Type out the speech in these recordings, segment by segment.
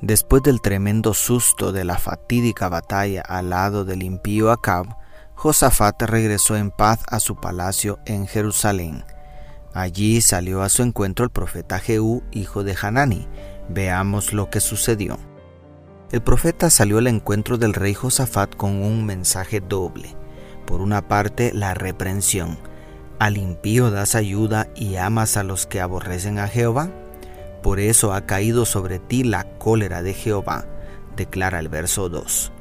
Después del tremendo susto de la fatídica batalla al lado del impío Acab, Josafat regresó en paz a su palacio en Jerusalén. Allí salió a su encuentro el profeta Jehú, hijo de Hanani. Veamos lo que sucedió. El profeta salió al encuentro del rey Josafat con un mensaje doble. Por una parte, la reprensión. Al impío das ayuda y amas a los que aborrecen a Jehová. Por eso ha caído sobre ti la cólera de Jehová, declara el verso 2.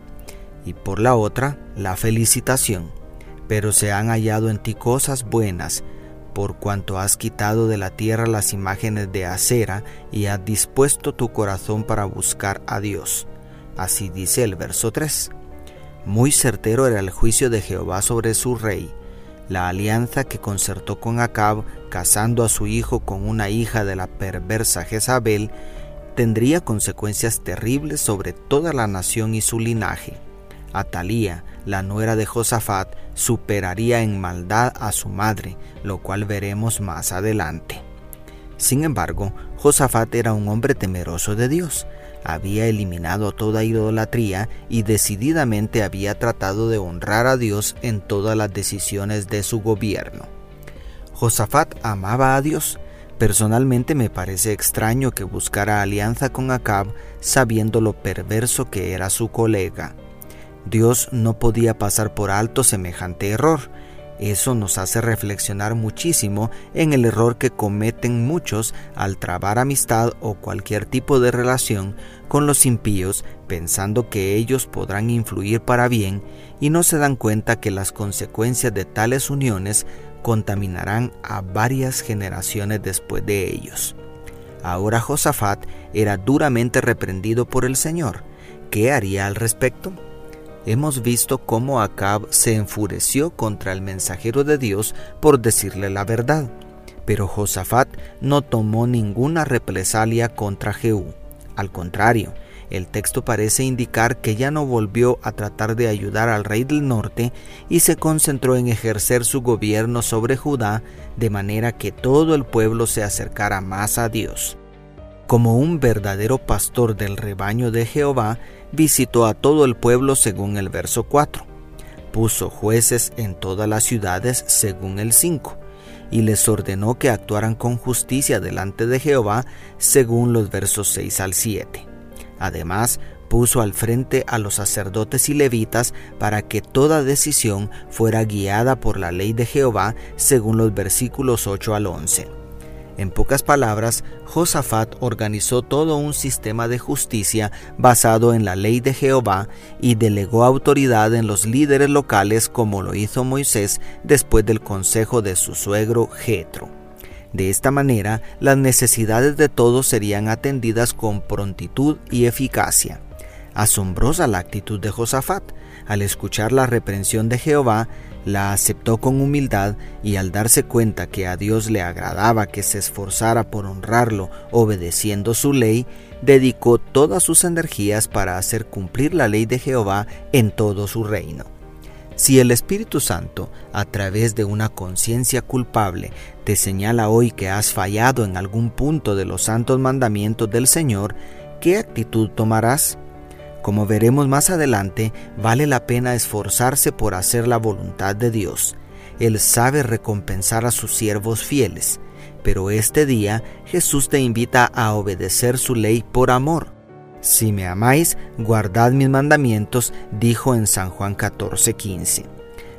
Y por la otra, la felicitación. Pero se han hallado en ti cosas buenas, por cuanto has quitado de la tierra las imágenes de acera y has dispuesto tu corazón para buscar a Dios. Así dice el verso 3. Muy certero era el juicio de Jehová sobre su rey, la alianza que concertó con Acab, casando a su hijo con una hija de la perversa Jezabel, tendría consecuencias terribles sobre toda la nación y su linaje. Atalía, la nuera de Josafat, superaría en maldad a su madre, lo cual veremos más adelante. Sin embargo, Josafat era un hombre temeroso de Dios, había eliminado toda idolatría y decididamente había tratado de honrar a Dios en todas las decisiones de su gobierno. Josafat amaba a Dios. Personalmente me parece extraño que buscara alianza con Acab sabiendo lo perverso que era su colega. Dios no podía pasar por alto semejante error, eso nos hace reflexionar muchísimo en el error que cometen muchos al trabar amistad o cualquier tipo de relación con los impíos pensando que ellos podrán influir para bien y no se dan cuenta que las consecuencias de tales uniones contaminarán a varias generaciones después de ellos. Ahora Josafat era duramente reprendido por el Señor. ¿Qué haría al respecto? Hemos visto cómo Acab se enfureció contra el mensajero de Dios por decirle la verdad. Pero Josafat no tomó ninguna represalia contra Jehú. Al contrario, el texto parece indicar que ya no volvió a tratar de ayudar al rey del norte y se concentró en ejercer su gobierno sobre Judá de manera que todo el pueblo se acercara más a Dios. Como un verdadero pastor del rebaño de Jehová, visitó a todo el pueblo según el verso 4. Puso jueces en todas las ciudades según el 5, y les ordenó que actuaran con justicia delante de Jehová según los versos 6 al 7. Además, puso al frente a los sacerdotes y levitas para que toda decisión fuera guiada por la ley de Jehová según los versículos 8 al 11. En pocas palabras, Josafat organizó todo un sistema de justicia basado en la ley de Jehová y delegó autoridad en los líderes locales como lo hizo Moisés después del consejo de su suegro Jetro. De esta manera, las necesidades de todos serían atendidas con prontitud y eficacia. Asombrosa la actitud de Josafat. Al escuchar la reprensión de Jehová, la aceptó con humildad y al darse cuenta que a Dios le agradaba que se esforzara por honrarlo obedeciendo su ley, dedicó todas sus energías para hacer cumplir la ley de Jehová en todo su reino. Si el Espíritu Santo, a través de una conciencia culpable, te señala hoy que has fallado en algún punto de los santos mandamientos del Señor, ¿qué actitud tomarás? Como veremos más adelante, vale la pena esforzarse por hacer la voluntad de Dios. Él sabe recompensar a sus siervos fieles, pero este día Jesús te invita a obedecer su ley por amor. Si me amáis, guardad mis mandamientos, dijo en San Juan 14:15.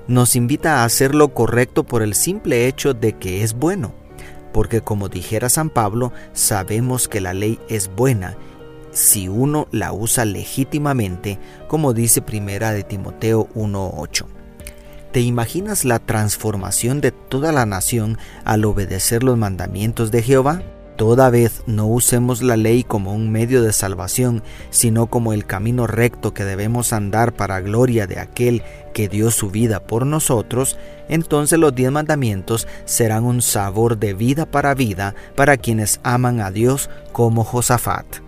Nos invita a hacer lo correcto por el simple hecho de que es bueno, porque como dijera San Pablo, sabemos que la ley es buena si uno la usa legítimamente, como dice Primera de Timoteo 1:8. ¿Te imaginas la transformación de toda la nación al obedecer los mandamientos de Jehová? Toda vez no usemos la ley como un medio de salvación, sino como el camino recto que debemos andar para gloria de aquel que dio su vida por nosotros, entonces los diez mandamientos serán un sabor de vida para vida para quienes aman a Dios como Josafat.